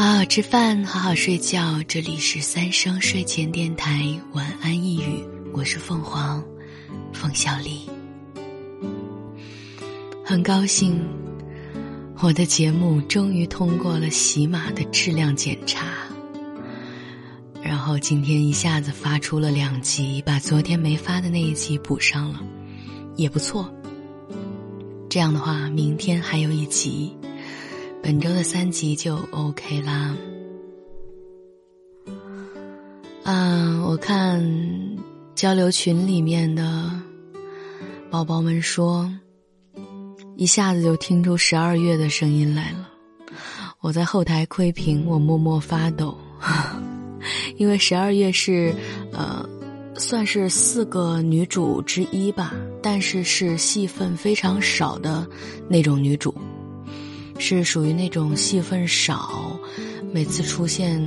好好吃饭，好好睡觉。这里是三生睡前电台，晚安一语。我是凤凰，凤小丽。很高兴，我的节目终于通过了喜马的质量检查。然后今天一下子发出了两集，把昨天没发的那一集补上了，也不错。这样的话，明天还有一集，本周的三集就 OK 啦。啊，我看交流群里面的宝宝们说，一下子就听出十二月的声音来了。我在后台窥屏，我默默发抖，因为十二月是呃。算是四个女主之一吧，但是是戏份非常少的那种女主，是属于那种戏份少，每次出现，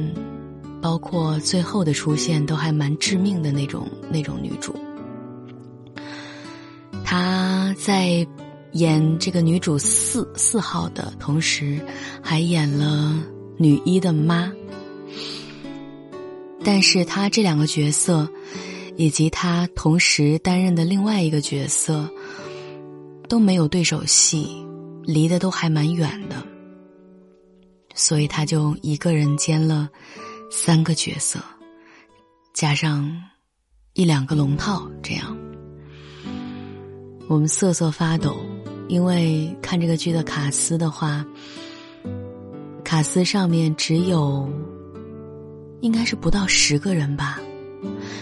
包括最后的出现都还蛮致命的那种那种女主。她在演这个女主四四号的同时，还演了女一的妈，但是她这两个角色。以及她同时担任的另外一个角色，都没有对手戏，离得都还蛮远的，所以他就一个人兼了三个角色，加上一两个龙套，这样我们瑟瑟发抖，因为看这个剧的卡司的话，卡司上面只有应该是不到十个人吧。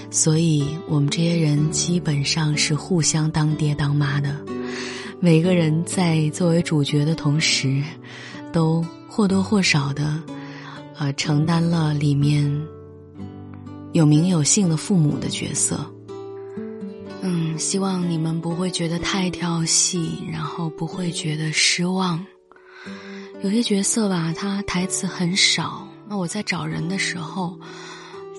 所以，我们这些人基本上是互相当爹当妈的，每个人在作为主角的同时，都或多或少的，呃，承担了里面有名有姓的父母的角色。嗯，希望你们不会觉得太跳戏，然后不会觉得失望。有些角色吧，他台词很少，那我在找人的时候。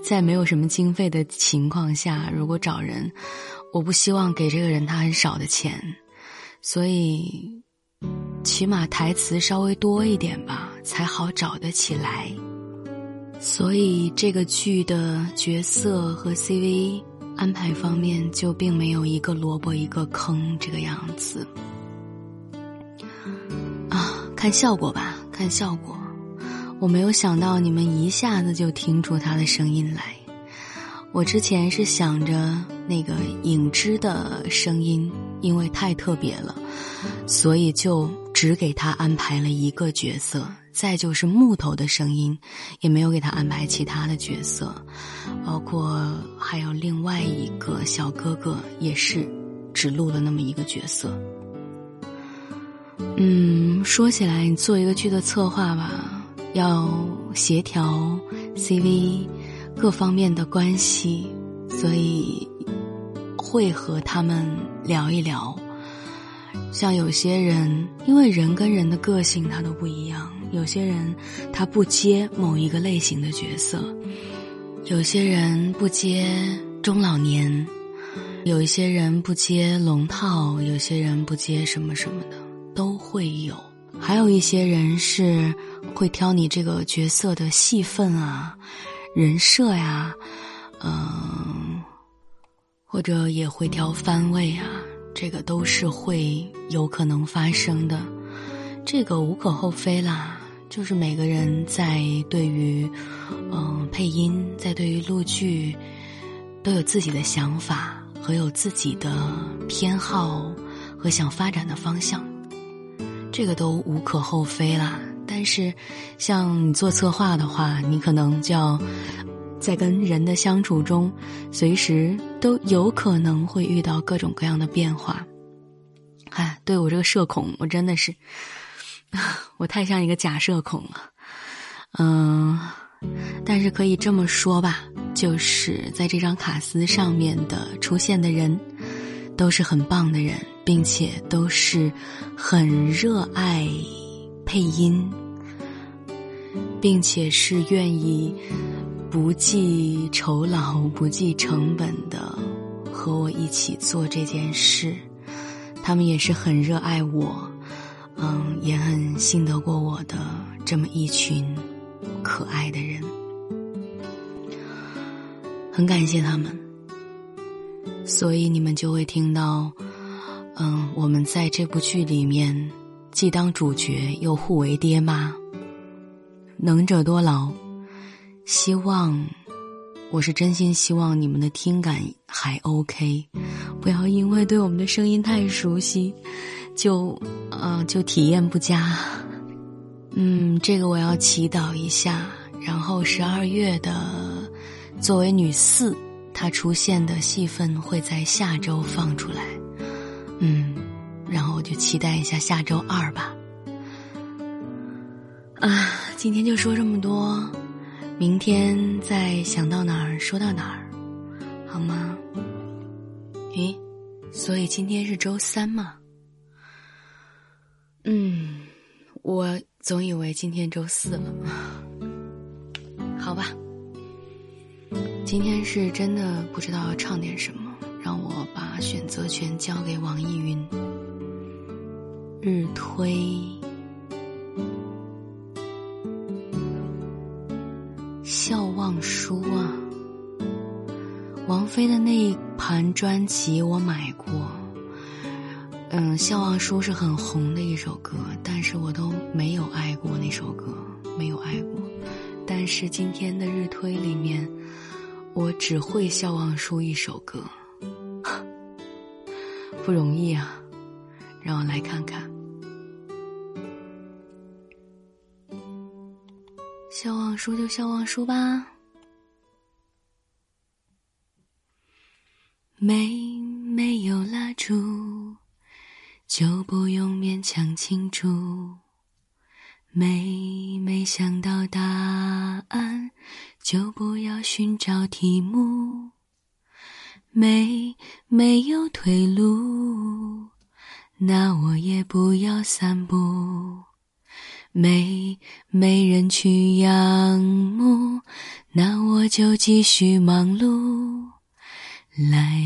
在没有什么经费的情况下，如果找人，我不希望给这个人他很少的钱，所以起码台词稍微多一点吧，才好找得起来。所以这个剧的角色和 CV 安排方面就并没有一个萝卜一个坑这个样子。啊，看效果吧，看效果。我没有想到你们一下子就听出他的声音来。我之前是想着那个影之的声音，因为太特别了，所以就只给他安排了一个角色。再就是木头的声音，也没有给他安排其他的角色，包括还有另外一个小哥哥，也是只录了那么一个角色。嗯，说起来，你做一个剧的策划吧。要协调 CV 各方面的关系，所以会和他们聊一聊。像有些人，因为人跟人的个性他都不一样，有些人他不接某一个类型的角色，有些人不接中老年，有一些人不接龙套，有些人不接什么什么的，都会有。还有一些人是会挑你这个角色的戏份啊、人设呀，嗯，或者也会挑番位啊，这个都是会有可能发生的，这个无可厚非啦。就是每个人在对于嗯配音，在对于录剧，都有自己的想法和有自己的偏好和想发展的方向。这个都无可厚非啦，但是，像你做策划的话，你可能就要在跟人的相处中，随时都有可能会遇到各种各样的变化。哎，对我这个社恐，我真的是，我太像一个假社恐了。嗯，但是可以这么说吧，就是在这张卡司上面的出现的人，都是很棒的人。并且都是很热爱配音，并且是愿意不计酬劳、不计成本的和我一起做这件事。他们也是很热爱我，嗯，也很信得过我的这么一群可爱的人，很感谢他们。所以你们就会听到，嗯，我们在这部剧里面既当主角又互为爹妈，能者多劳。希望，我是真心希望你们的听感还 OK，不要因为对我们的声音太熟悉，就呃就体验不佳。嗯，这个我要祈祷一下。然后十二月的作为女四。她出现的戏份会在下周放出来，嗯，然后我就期待一下下周二吧。啊，今天就说这么多，明天再想到哪儿说到哪儿，好吗？咦，所以今天是周三吗？嗯，我总以为今天周四了，好吧。今天是真的不知道要唱点什么，让我把选择权交给网易云。日推，飞的那一盘专辑我买过。嗯，笑忘书是很红的一首歌，但是我都没有爱过那首歌，没有爱过。但是今天的日推里面。我只会笑忘书一首歌，不容易啊！让我来看看，笑忘书就笑忘书吧。没没有蜡烛，就不用勉强庆祝。没没想到答案，就不要寻找题目。没没有退路，那我也不要散步。没没人去仰慕，那我就继续忙碌。来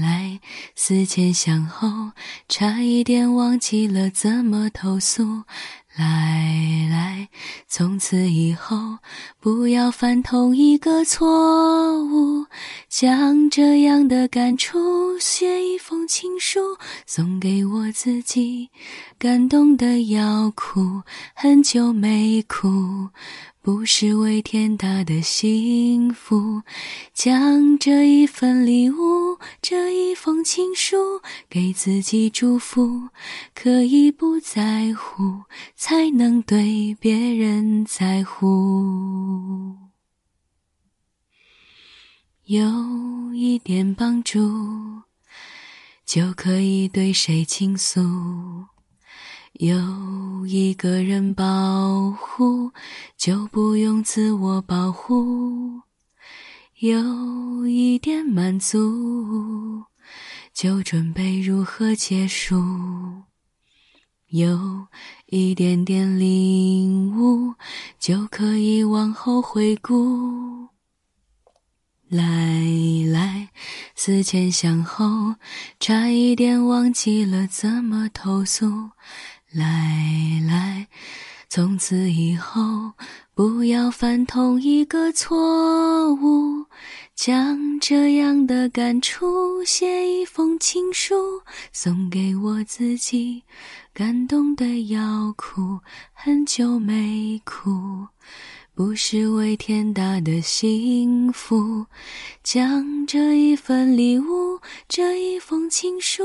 来，思前想后，差一点忘记了怎么投诉。来来，从此以后不要犯同一个错误。将这样的感触写一封情书，送给我自己，感动的要哭，很久没哭。不是为天大的幸福，将这一份礼物，这一封情书，给自己祝福。可以不在乎，才能对别人在乎。有一点帮助，就可以对谁倾诉。有一个人保护，就不用自我保护；有一点满足，就准备如何结束；有一点点领悟，就可以往后回顾。来来，思前想后，差一点忘记了怎么投诉。来来，从此以后不要犯同一个错误。将这样的感触写一封情书，送给我自己，感动的要哭，很久没哭。不是为天大的幸福，将这一份礼物，这一封情书。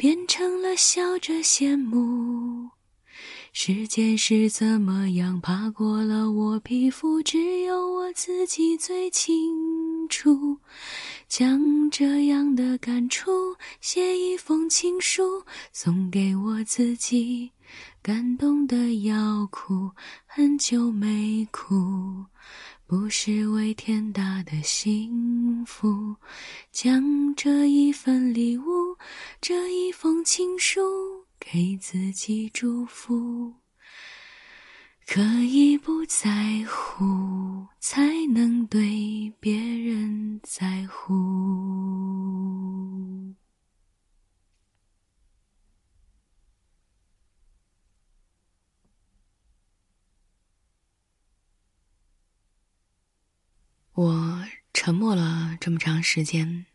变成了笑着羡慕，时间是怎么样爬过了我皮肤，只有我自己最清楚。将这样的感触写一封情书，送给我自己，感动的要哭，很久没哭。不是为天大的幸福，将这一份礼物，这一封情书，给自己祝福。可以不在乎，才能对别人在乎。我沉默了这么长时间，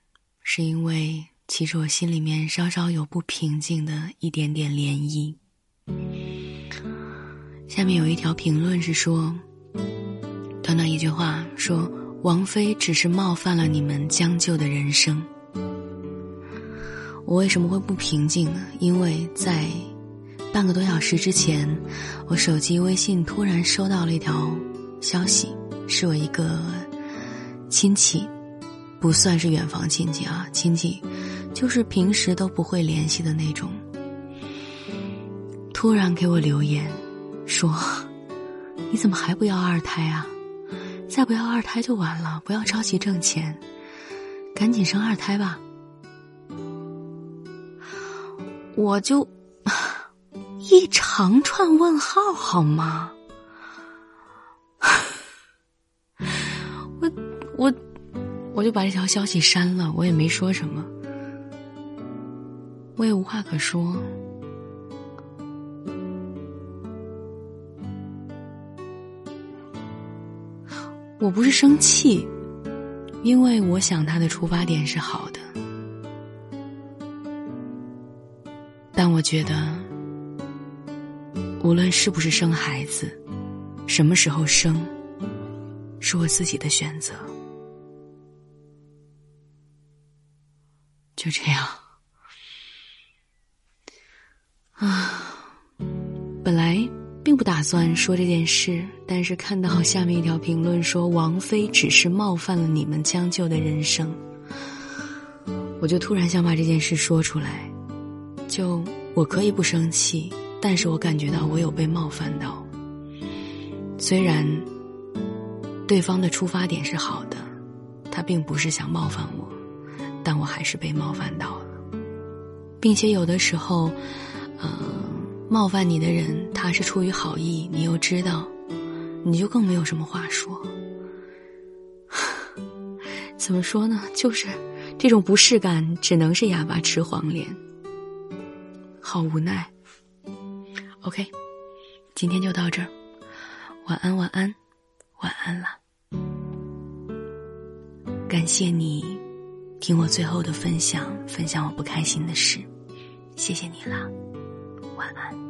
是因为其实我心里面稍稍有不平静的一点点涟漪。下面有一条评论是说，短短一句话说，王菲只是冒犯了你们将就的人生。我为什么会不平静呢？因为在半个多小时之前，我手机微信突然收到了一条消息，是我一个。亲戚，不算是远房亲戚啊，亲戚，就是平时都不会联系的那种。突然给我留言，说：“你怎么还不要二胎啊？再不要二胎就完了，不要着急挣钱，赶紧生二胎吧。”我就一长串问号，好吗？我，我就把这条消息删了，我也没说什么，我也无话可说。我不是生气，因为我想他的出发点是好的，但我觉得，无论是不是生孩子，什么时候生，是我自己的选择。就这样，啊，本来并不打算说这件事，但是看到下面一条评论说王菲只是冒犯了你们将就的人生，我就突然想把这件事说出来。就我可以不生气，但是我感觉到我有被冒犯到。虽然对方的出发点是好的，他并不是想冒犯我。但我还是被冒犯到了，并且有的时候，冒犯你的人他是出于好意，你又知道，你就更没有什么话说。怎么说呢？就是这种不适感，只能是哑巴吃黄连，好无奈。OK，今天就到这儿，晚安，晚安，晚安了，感谢你。听我最后的分享，分享我不开心的事，谢谢你啦，晚安。